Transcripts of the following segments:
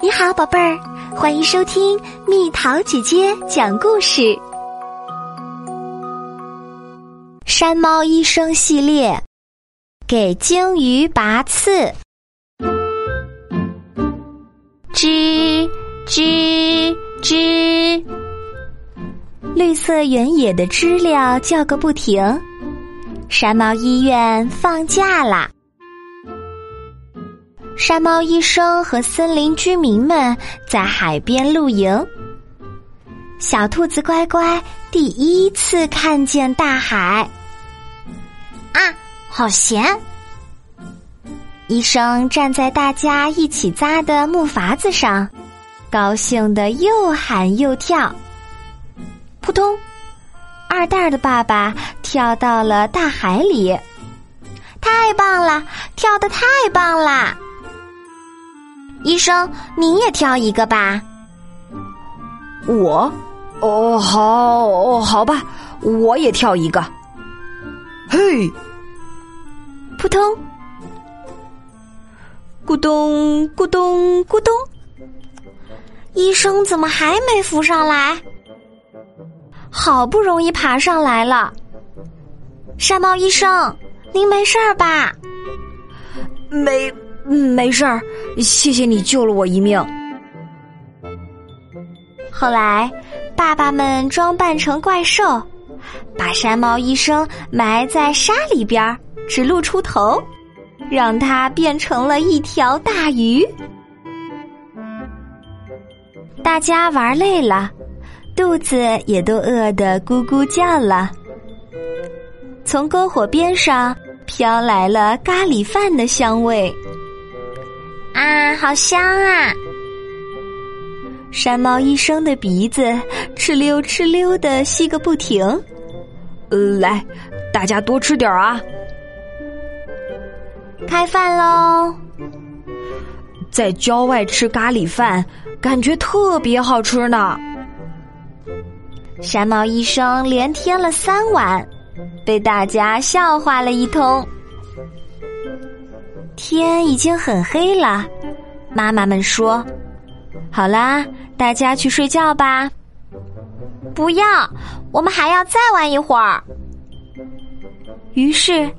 你好，宝贝儿，欢迎收听蜜桃姐姐讲故事《山猫医生系列》，给鲸鱼拔刺。吱吱吱，绿色原野的知了叫个不停。山猫医院放假啦！山猫医生和森林居民们在海边露营。小兔子乖乖第一次看见大海，啊，好咸！医生站在大家一起扎的木筏子上，高兴的又喊又跳。扑通，二蛋的爸爸跳到了大海里，太棒了，跳的太棒啦！医生，你也挑一个吧。我，哦，好，哦，好吧，我也挑一个。嘿，扑通，咕咚，咕咚，咕咚。医生怎么还没浮上来？好不容易爬上来了。山猫医生，您没事儿吧？没。嗯，没事儿，谢谢你救了我一命。后来，爸爸们装扮成怪兽，把山猫医生埋在沙里边，只露出头，让它变成了一条大鱼。大家玩累了，肚子也都饿得咕咕叫了。从篝火边上飘来了咖喱饭的香味。啊，好香啊！山猫医生的鼻子哧溜哧溜的吸个不停。来，大家多吃点啊！开饭喽！在郊外吃咖喱饭，感觉特别好吃呢。山猫医生连添了三碗，被大家笑话了一通。天已经很黑了，妈妈们说：“好啦，大家去睡觉吧。”不要，我们还要再玩一会儿。于是，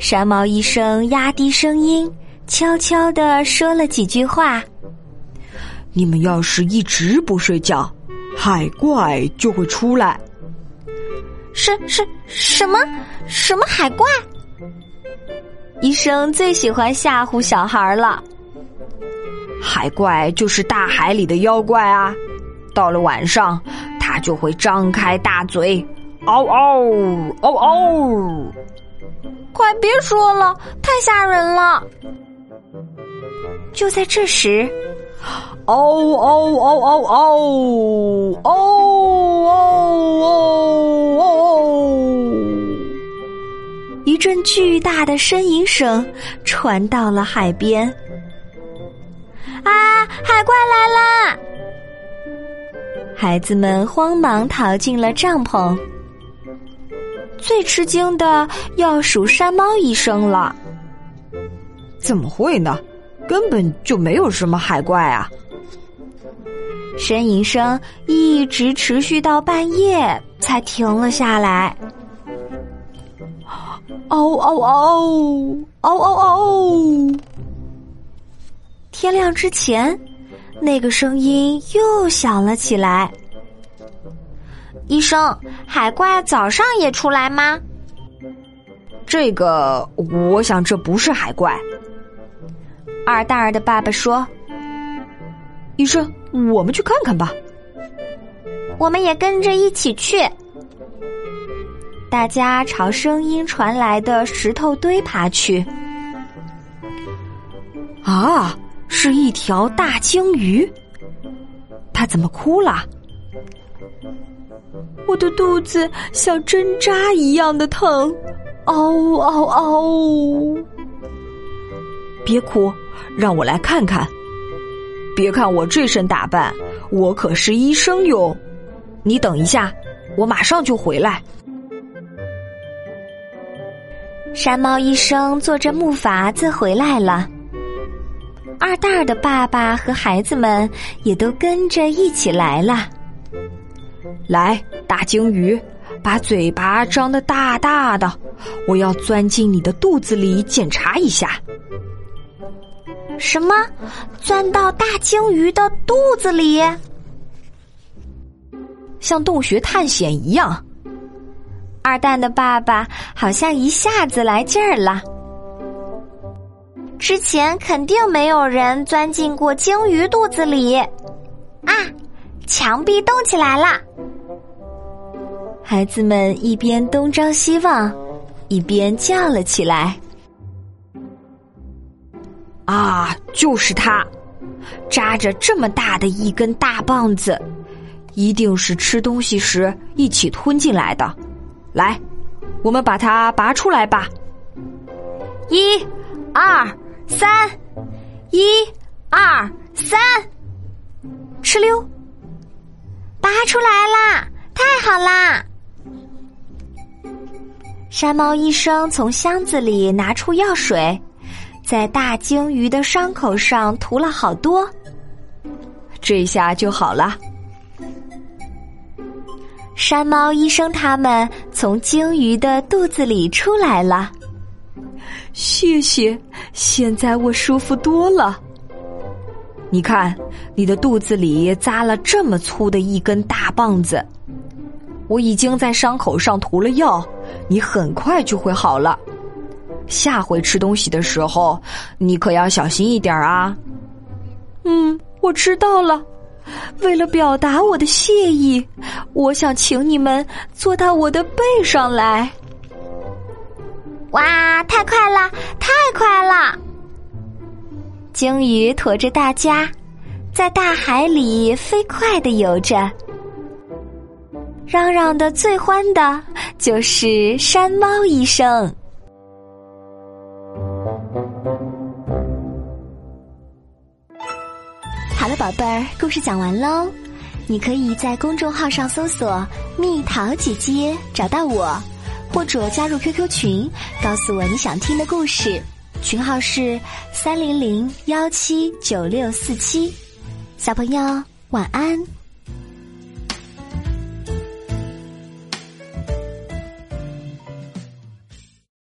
山猫医生压低声音，悄悄的说了几句话：“你们要是一直不睡觉，海怪就会出来。”是是，什么什么海怪？医生最喜欢吓唬小孩了。海怪就是大海里的妖怪啊！到了晚上，它就会张开大嘴，嗷嗷嗷嗷！快别说了，太吓人了！就在这时，嗷嗷嗷嗷嗷嗷嗷嗷嗷！一阵巨大的呻吟声传到了海边。啊！海怪来啦！孩子们慌忙逃进了帐篷。最吃惊的要数山猫医生了。怎么会呢？根本就没有什么海怪啊！呻吟声一直持续到半夜才停了下来。嗷嗷嗷嗷嗷嗷！天亮之前，那个声音又响了起来。医生，海怪早上也出来吗？这个，我想这不是海怪。二蛋儿的爸爸说：“医生，我们去看看吧。”我们也跟着一起去。大家朝声音传来的石头堆爬去。啊，是一条大鲸鱼。它怎么哭了？我的肚子像针扎一样的疼，嗷嗷嗷！别哭，让我来看看。别看我这身打扮，我可是医生哟。你等一下，我马上就回来。山猫医生坐着木筏子回来了。二蛋儿的爸爸和孩子们也都跟着一起来了。来，大鲸鱼，把嘴巴张得大大的，我要钻进你的肚子里检查一下。什么？钻到大鲸鱼的肚子里？像洞穴探险一样。二蛋的爸爸好像一下子来劲儿了。之前肯定没有人钻进过鲸鱼肚子里。啊，墙壁动起来了！孩子们一边东张西望，一边叫了起来。啊，就是它，扎着这么大的一根大棒子，一定是吃东西时一起吞进来的。来，我们把它拔出来吧。一、二、三，一、二、三，哧溜，拔出来啦！太好啦！山猫医生从箱子里拿出药水。在大鲸鱼的伤口上涂了好多，这下就好了。山猫医生他们从鲸鱼的肚子里出来了，谢谢，现在我舒服多了。你看，你的肚子里扎了这么粗的一根大棒子，我已经在伤口上涂了药，你很快就会好了。下回吃东西的时候，你可要小心一点啊！嗯，我知道了。为了表达我的谢意，我想请你们坐到我的背上来。哇，太快了，太快了！鲸鱼驮着大家，在大海里飞快的游着，嚷嚷的最欢的就是山猫医生。好了，宝贝儿，故事讲完喽。你可以在公众号上搜索“蜜桃姐姐”找到我，或者加入 QQ 群，告诉我你想听的故事。群号是三零零幺七九六四七。小朋友，晚安。